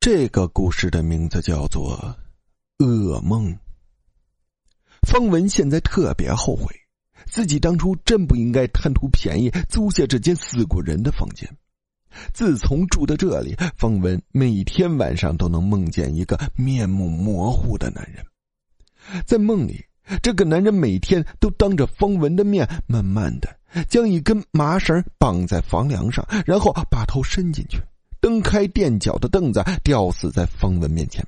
这个故事的名字叫做《噩梦》。方文现在特别后悔，自己当初真不应该贪图便宜租下这间死过人的房间。自从住到这里，方文每天晚上都能梦见一个面目模糊的男人。在梦里，这个男人每天都当着方文的面，慢慢的将一根麻绳绑在房梁上，然后把头伸进去。蹬开垫脚的凳子，吊死在方文面前。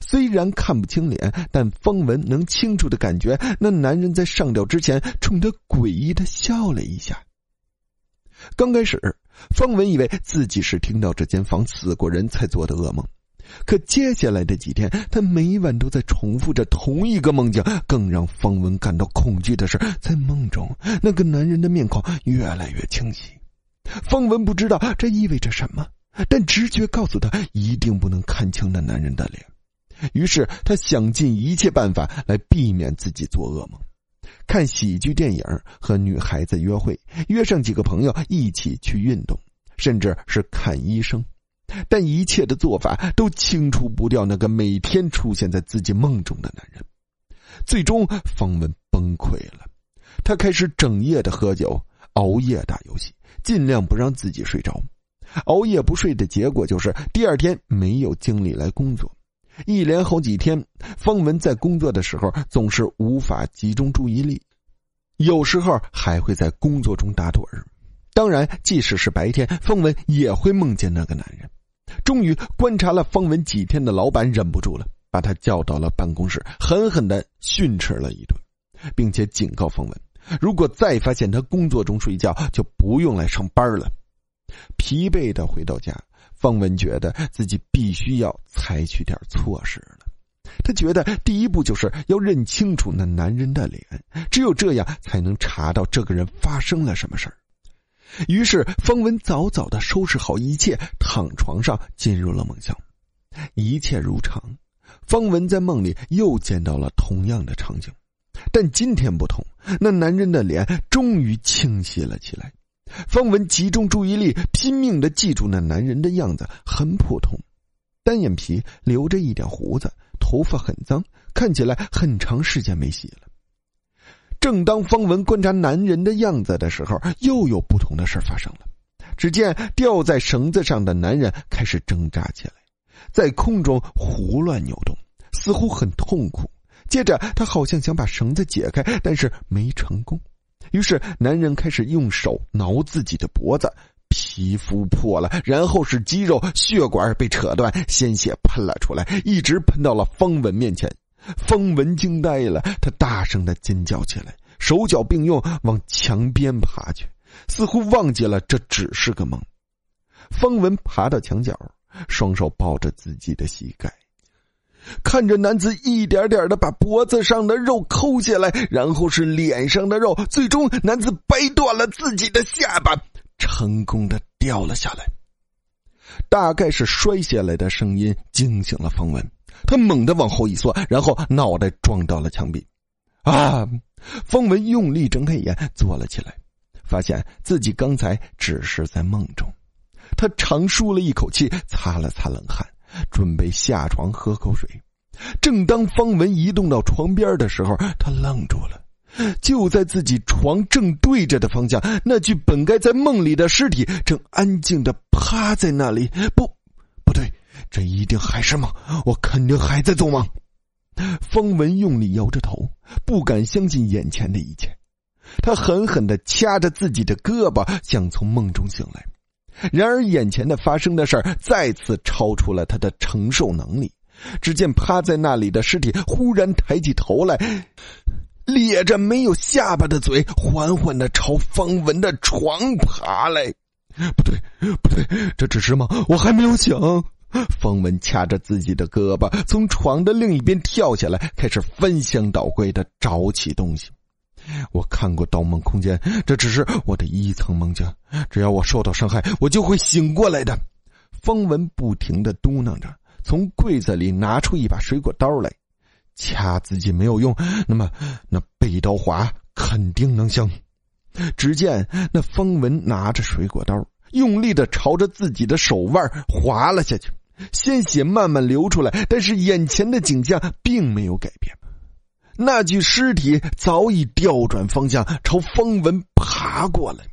虽然看不清脸，但方文能清楚的感觉，那男人在上吊之前冲他诡异的笑了一下。刚开始，方文以为自己是听到这间房死过人才做的噩梦，可接下来的几天，他每晚都在重复着同一个梦境。更让方文感到恐惧的是，在梦中，那个男人的面孔越来越清晰。方文不知道这意味着什么。但直觉告诉他，一定不能看清那男人的脸。于是他想尽一切办法来避免自己做噩梦，看喜剧电影和女孩子约会，约上几个朋友一起去运动，甚至是看医生。但一切的做法都清除不掉那个每天出现在自己梦中的男人。最终，方文崩溃了。他开始整夜的喝酒、熬夜打游戏，尽量不让自己睡着。熬夜不睡的结果就是第二天没有精力来工作，一连好几天，方文在工作的时候总是无法集中注意力，有时候还会在工作中打盹儿。当然，即使是白天，方文也会梦见那个男人。终于，观察了方文几天的老板忍不住了，把他叫到了办公室，狠狠的训斥了一顿，并且警告方文，如果再发现他工作中睡觉，就不用来上班了。疲惫的回到家，方文觉得自己必须要采取点措施了。他觉得第一步就是要认清楚那男人的脸，只有这样才能查到这个人发生了什么事儿。于是，方文早早的收拾好一切，躺床上进入了梦乡。一切如常，方文在梦里又见到了同样的场景，但今天不同，那男人的脸终于清晰了起来。方文集中注意力，拼命的记住那男人的样子，很普通，单眼皮，留着一点胡子，头发很脏，看起来很长时间没洗了。正当方文观察男人的样子的时候，又有不同的事发生了。只见吊在绳子上的男人开始挣扎起来，在空中胡乱扭动，似乎很痛苦。接着，他好像想把绳子解开，但是没成功。于是，男人开始用手挠自己的脖子，皮肤破了，然后是肌肉、血管被扯断，鲜血喷了出来，一直喷到了方文面前。方文惊呆了，他大声的尖叫起来，手脚并用往墙边爬去，似乎忘记了这只是个梦。方文爬到墙角，双手抱着自己的膝盖。看着男子一点点的把脖子上的肉抠下来，然后是脸上的肉，最终男子掰断了自己的下巴，成功的掉了下来。大概是摔下来的声音惊醒了方文，他猛地往后一缩，然后脑袋撞到了墙壁。啊！方文用力睁开眼，坐了起来，发现自己刚才只是在梦中。他长舒了一口气，擦了擦冷汗。准备下床喝口水，正当方文移动到床边的时候，他愣住了。就在自己床正对着的方向，那具本该在梦里的尸体正安静的趴在那里。不，不对，这一定还是梦，我肯定还在做梦。方文用力摇着头，不敢相信眼前的一切。他狠狠的掐着自己的胳膊，想从梦中醒来。然而，眼前的发生的事儿再次超出了他的承受能力。只见趴在那里的尸体忽然抬起头来，咧着没有下巴的嘴，缓缓的朝方文的床爬来。不对，不对，这只是梦，我还没有醒。方文掐着自己的胳膊，从床的另一边跳下来，开始翻箱倒柜的找起东西。我看过《盗梦空间》，这只是我的一层梦境。只要我受到伤害，我就会醒过来的。方文不停的嘟囔着，从柜子里拿出一把水果刀来，掐自己没有用，那么那背刀划肯定能行。只见那方文拿着水果刀，用力的朝着自己的手腕划了下去，鲜血慢慢流出来，但是眼前的景象并没有改变。那具尸体早已调转方向，朝方文爬过来。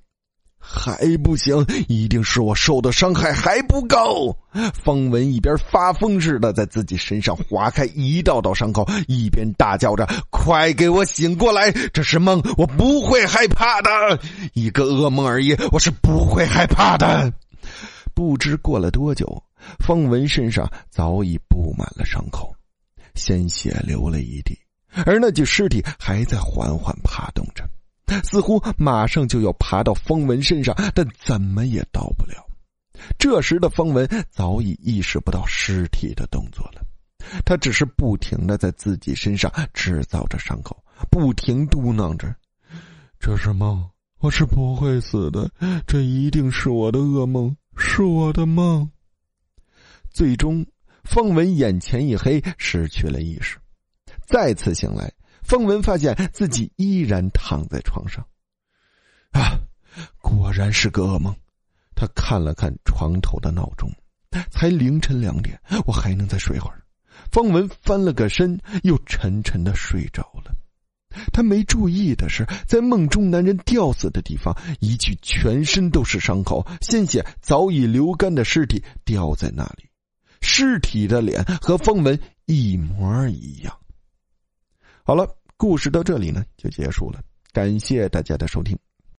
还不行，一定是我受的伤害还不够。方文一边发疯似的在自己身上划开一道道伤口，一边大叫着：“快给我醒过来！这是梦，我不会害怕的。一个噩梦而已，我是不会害怕的。”不知过了多久，方文身上早已布满了伤口，鲜血流了一地，而那具尸体还在缓缓爬动着。似乎马上就要爬到方文身上，但怎么也到不了。这时的方文早已意识不到尸体的动作了，他只是不停的在自己身上制造着伤口，不停嘟囔着：“这是梦，我是不会死的，这一定是我的噩梦，是我的梦。”最终，方文眼前一黑，失去了意识，再次醒来。方文发现自己依然躺在床上，啊，果然是个噩梦。他看了看床头的闹钟，才凌晨两点，我还能再睡会儿。方文翻了个身，又沉沉的睡着了。他没注意的是，在梦中男人吊死的地方，一具全身都是伤口、鲜血早已流干的尸体吊在那里，尸体的脸和方文一模一样。好了，故事到这里呢就结束了。感谢大家的收听。